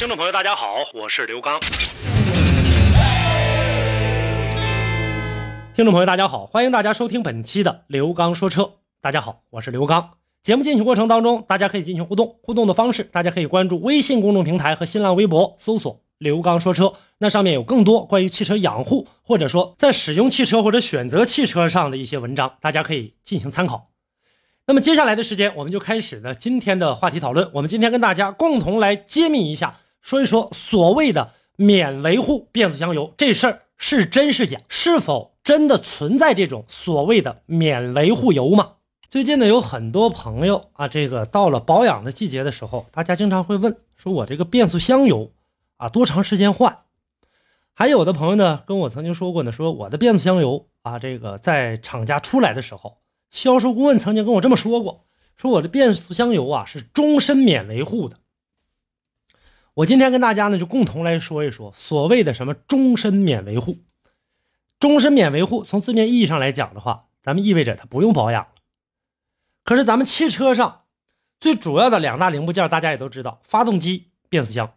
听众朋友，大家好，我是刘刚。听众朋友，大家好，欢迎大家收听本期的刘刚说车。大家好，我是刘刚。节目进行过程当中，大家可以进行互动，互动的方式，大家可以关注微信公众平台和新浪微博，搜索“刘刚说车”，那上面有更多关于汽车养护，或者说在使用汽车或者选择汽车上的一些文章，大家可以进行参考。那么接下来的时间，我们就开始呢今天的话题讨论。我们今天跟大家共同来揭秘一下，说一说所谓的免维护变速箱油这事儿是真是假，是否真的存在这种所谓的免维护油吗？最近呢，有很多朋友啊，这个到了保养的季节的时候，大家经常会问，说我这个变速箱油啊，多长时间换？还有的朋友呢，跟我曾经说过呢，说我的变速箱油啊，这个在厂家出来的时候，销售顾问曾经跟我这么说过，说我的变速箱油啊是终身免维护的。我今天跟大家呢，就共同来说一说所谓的什么终身免维护。终身免维护，从字面意义上来讲的话，咱们意味着它不用保养。可是咱们汽车上最主要的两大零部件，大家也都知道，发动机、变速箱。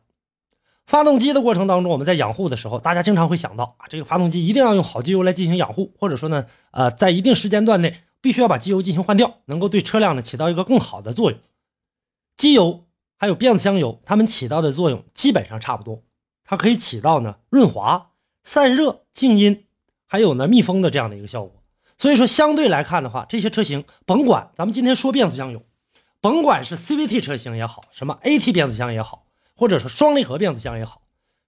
发动机的过程当中，我们在养护的时候，大家经常会想到啊，这个发动机一定要用好机油来进行养护，或者说呢，呃，在一定时间段内必须要把机油进行换掉，能够对车辆呢起到一个更好的作用。机油还有变速箱油，它们起到的作用基本上差不多，它可以起到呢润滑、散热、静音，还有呢密封的这样的一个效果。所以说，相对来看的话，这些车型，甭管咱们今天说变速箱油，甭管是 CVT 车型也好，什么 AT 变速箱也好，或者是双离合变速箱也好，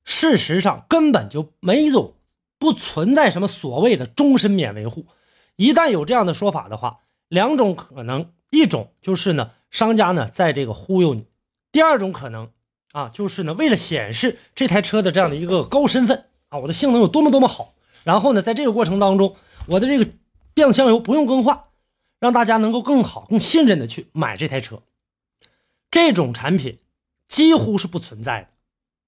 事实上根本就没有不存在什么所谓的终身免维护。一旦有这样的说法的话，两种可能，一种就是呢，商家呢在这个忽悠你；第二种可能啊，就是呢为了显示这台车的这样的一个高身份啊，我的性能有多么多么好，然后呢，在这个过程当中，我的这个。变速箱油不用更换，让大家能够更好、更信任的去买这台车。这种产品几乎是不存在的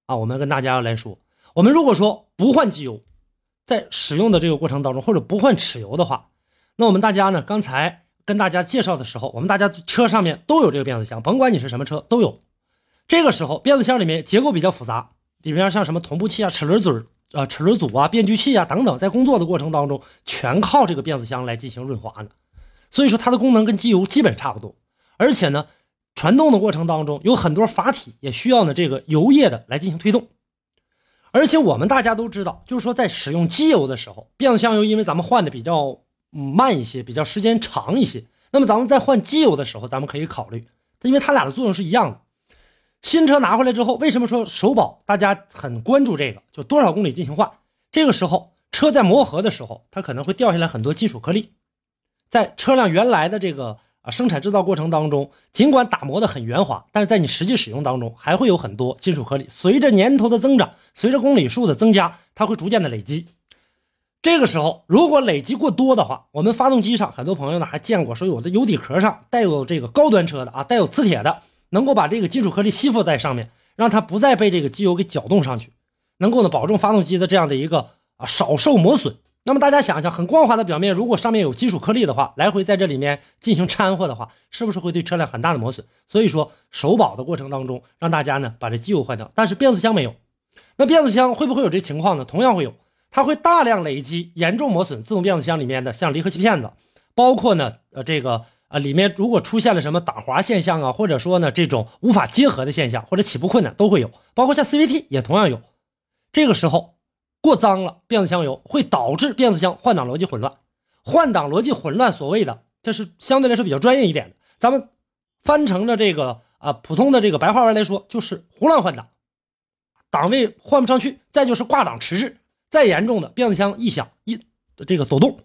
啊！我们跟大家来说，我们如果说不换机油，在使用的这个过程当中，或者不换齿油的话，那我们大家呢，刚才跟大家介绍的时候，我们大家车上面都有这个变速箱，甭管你是什么车都有。这个时候，变速箱里面结构比较复杂，里面像什么同步器啊、齿轮嘴呃，齿轮组啊、变矩器啊等等，在工作的过程当中，全靠这个变速箱来进行润滑呢。所以说，它的功能跟机油基本差不多。而且呢，传动的过程当中，有很多阀体也需要呢这个油液的来进行推动。而且我们大家都知道，就是说在使用机油的时候，变速箱油因为咱们换的比较慢一些，比较时间长一些。那么咱们在换机油的时候，咱们可以考虑，因为它俩的作用是一样的。新车拿回来之后，为什么说首保大家很关注这个？就多少公里进行换？这个时候车在磨合的时候，它可能会掉下来很多金属颗粒。在车辆原来的这个啊生产制造过程当中，尽管打磨的很圆滑，但是在你实际使用当中，还会有很多金属颗粒。随着年头的增长，随着公里数的增加，它会逐渐的累积。这个时候，如果累积过多的话，我们发动机上很多朋友呢还见过说，有的油底壳上带有这个高端车的啊，带有磁铁的。能够把这个金属颗粒吸附在上面，让它不再被这个机油给搅动上去，能够呢保证发动机的这样的一个啊少受磨损。那么大家想一想，很光滑的表面，如果上面有金属颗粒的话，来回在这里面进行掺和的话，是不是会对车辆很大的磨损？所以说，首保的过程当中，让大家呢把这机油换掉。但是变速箱没有，那变速箱会不会有这情况呢？同样会有，它会大量累积，严重磨损自动变速箱里面的像离合器片子，包括呢呃这个。啊，里面如果出现了什么打滑现象啊，或者说呢这种无法结合的现象，或者起步困难都会有，包括像 CVT 也同样有。这个时候过脏了，变速箱油会导致变速箱换挡逻辑混乱。换挡逻辑混乱，所谓的这是相对来说比较专业一点的，咱们翻成了这个啊普通的这个白话文来说，就是胡乱换挡，档位换不上去，再就是挂档迟滞，再严重的变速箱异响一这个抖动。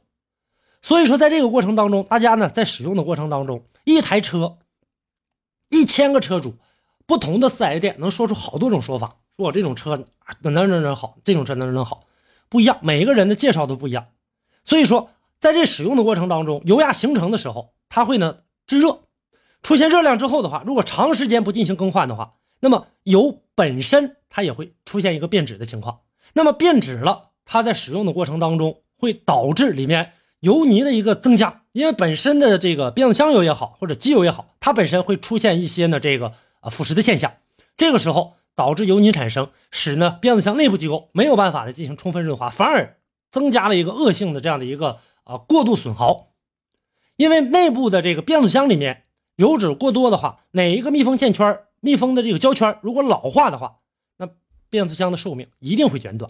所以说，在这个过程当中，大家呢在使用的过程当中，一台车，一千个车主，不同的四 S 店能说出好多种说法。说我这种车哪哪哪哪好，这种车哪哪哪好，不一样，每一个人的介绍都不一样。所以说，在这使用的过程当中，油压形成的时候，它会呢制热，出现热量之后的话，如果长时间不进行更换的话，那么油本身它也会出现一个变质的情况。那么变质了，它在使用的过程当中会导致里面油泥的一个增加，因为本身的这个变速箱油也好，或者机油也好，它本身会出现一些呢这个啊腐蚀的现象，这个时候导致油泥产生，使呢变速箱内部机构没有办法的进行充分润滑，反而增加了一个恶性的这样的一个啊过度损耗，因为内部的这个变速箱里面油脂过多的话，哪一个密封线圈、密封的这个胶圈如果老化的话，那变速箱的寿命一定会减短。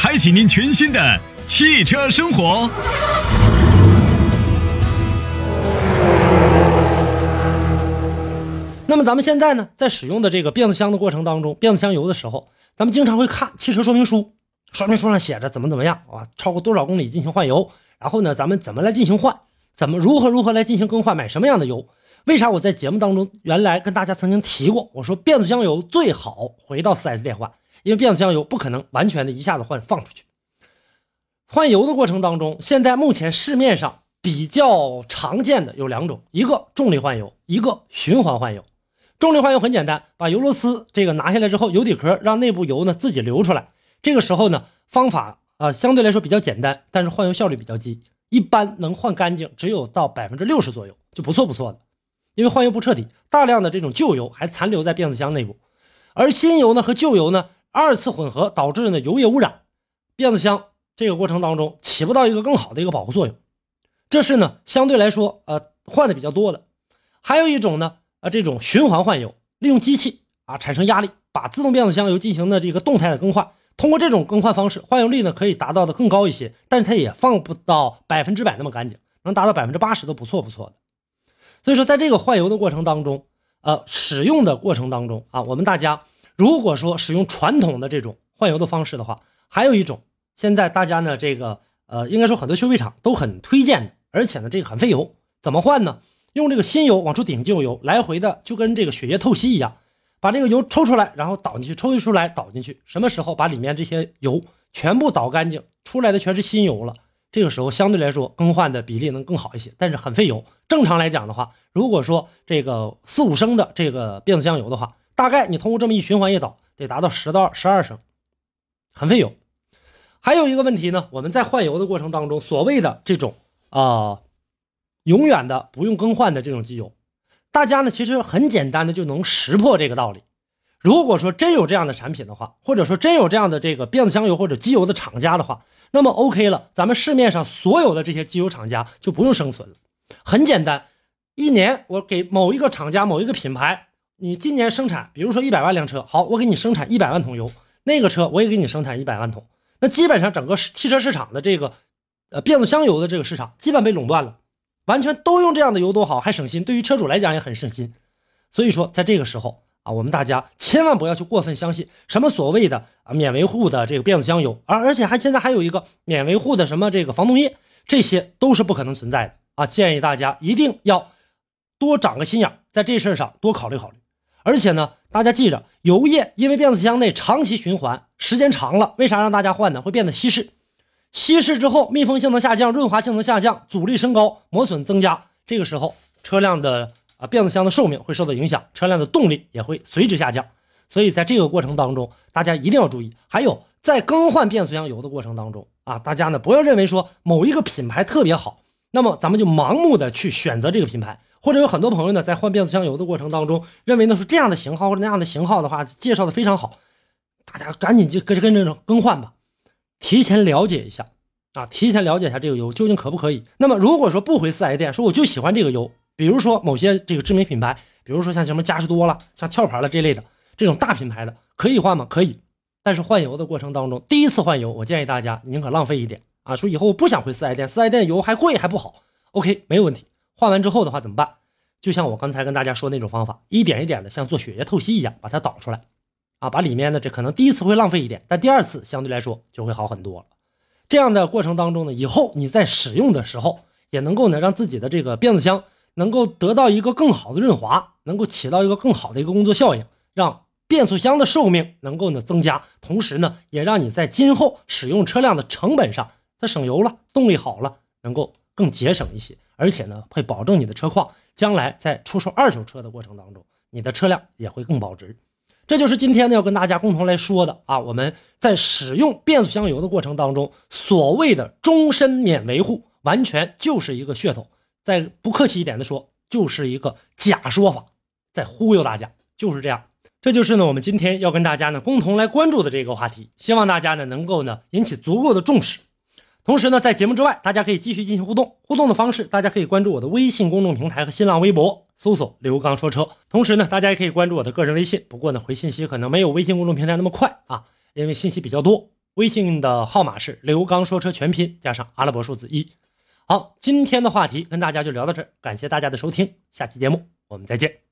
开启您全新的汽车生活。那么咱们现在呢，在使用的这个变速箱的过程当中，变速箱油的时候，咱们经常会看汽车说明书，说明书上写着怎么怎么样啊，超过多少公里进行换油，然后呢，咱们怎么来进行换，怎么如何如何来进行更换，买什么样的油？为啥我在节目当中原来跟大家曾经提过，我说变速箱油最好回到 4S 店换，因为变速箱油不可能完全的一下子换放出去。换油的过程当中，现在目前市面上比较常见的有两种，一个重力换油，一个循环换油。重力换油很简单，把油螺丝这个拿下来之后，油底壳让内部油呢自己流出来。这个时候呢，方法啊相对来说比较简单，但是换油效率比较低，一般能换干净只有到百分之六十左右，就不错不错的。因为换油不彻底，大量的这种旧油还残留在变速箱内部，而新油呢和旧油呢二次混合导致呢油液污染，变速箱这个过程当中起不到一个更好的一个保护作用。这是呢相对来说呃换的比较多的，还有一种呢。啊，这种循环换油，利用机器啊产生压力，把自动变速箱油进行的这个动态的更换。通过这种更换方式，换油率呢可以达到的更高一些，但是它也放不到百分之百那么干净，能达到百分之八十都不错不错的。所以说，在这个换油的过程当中，呃，使用的过程当中啊，我们大家如果说使用传统的这种换油的方式的话，还有一种，现在大家呢这个呃，应该说很多修理厂都很推荐的，而且呢这个很费油，怎么换呢？用这个新油往出顶旧油，来回的就跟这个血液透析一样，把这个油抽出来，然后倒进去，抽出来倒进去。什么时候把里面这些油全部倒干净，出来的全是新油了？这个时候相对来说更换的比例能更好一些，但是很费油。正常来讲的话，如果说这个四五升的这个变速箱油的话，大概你通过这么一循环一倒，得达到十到十二升，很费油。还有一个问题呢，我们在换油的过程当中，所谓的这种啊。永远的不用更换的这种机油，大家呢其实很简单的就能识破这个道理。如果说真有这样的产品的话，或者说真有这样的这个变速箱油或者机油的厂家的话，那么 OK 了，咱们市面上所有的这些机油厂家就不用生存了。很简单，一年我给某一个厂家某一个品牌，你今年生产，比如说一百万辆车，好，我给你生产一百万桶油，那个车我也给你生产一百万桶，那基本上整个汽车市场的这个呃变速箱油的这个市场基本被垄断了。完全都用这样的油多好，还省心，对于车主来讲也很省心。所以说，在这个时候啊，我们大家千万不要去过分相信什么所谓的免维护的这个变速箱油，而而且还现在还有一个免维护的什么这个防冻液，这些都是不可能存在的啊！建议大家一定要多长个心眼，在这事儿上多考虑考虑。而且呢，大家记着，油液因为变速箱内长期循环时间长了，为啥让大家换呢？会变得稀释。稀释之后，密封性能下降，润滑性能下降，阻力升高，磨损增加。这个时候，车辆的啊变速箱的寿命会受到影响，车辆的动力也会随之下降。所以在这个过程当中，大家一定要注意。还有在更换变速箱油的过程当中啊，大家呢不要认为说某一个品牌特别好，那么咱们就盲目的去选择这个品牌。或者有很多朋友呢在换变速箱油的过程当中，认为呢说这样的型号或者那样的型号的话介绍的非常好，大家赶紧就跟着跟着更换吧。提前了解一下啊，提前了解一下这个油究竟可不可以。那么如果说不回四 S 店，说我就喜欢这个油，比如说某些这个知名品牌，比如说像什么嘉实多了、像壳牌了这类的这种大品牌的，可以换吗？可以。但是换油的过程当中，第一次换油，我建议大家宁可浪费一点啊，说以后我不想回四 S 店，四 S 店油还贵还不好。OK，没有问题。换完之后的话怎么办？就像我刚才跟大家说那种方法，一点一点的像做血液透析一样，把它导出来，啊，把里面的这可能第一次会浪费一点，但第二次相对来说就会好很多了。这样的过程当中呢，以后你在使用的时候，也能够呢让自己的这个变速箱能够得到一个更好的润滑，能够起到一个更好的一个工作效应，让变速箱的寿命能够呢增加，同时呢也让你在今后使用车辆的成本上，它省油了，动力好了，能够更节省一些，而且呢会保证你的车况将来在出售二手车的过程当中，你的车辆也会更保值。这就是今天呢要跟大家共同来说的啊！我们在使用变速箱油的过程当中，所谓的终身免维护，完全就是一个噱头。再不客气一点的说，就是一个假说法，在忽悠大家，就是这样。这就是呢我们今天要跟大家呢共同来关注的这个话题，希望大家呢能够呢引起足够的重视。同时呢，在节目之外，大家可以继续进行互动。互动的方式，大家可以关注我的微信公众平台和新浪微博，搜索“刘刚说车”。同时呢，大家也可以关注我的个人微信。不过呢，回信息可能没有微信公众平台那么快啊，因为信息比较多。微信的号码是“刘刚说车”全拼加上阿拉伯数字一。好，今天的话题跟大家就聊到这儿，感谢大家的收听，下期节目我们再见。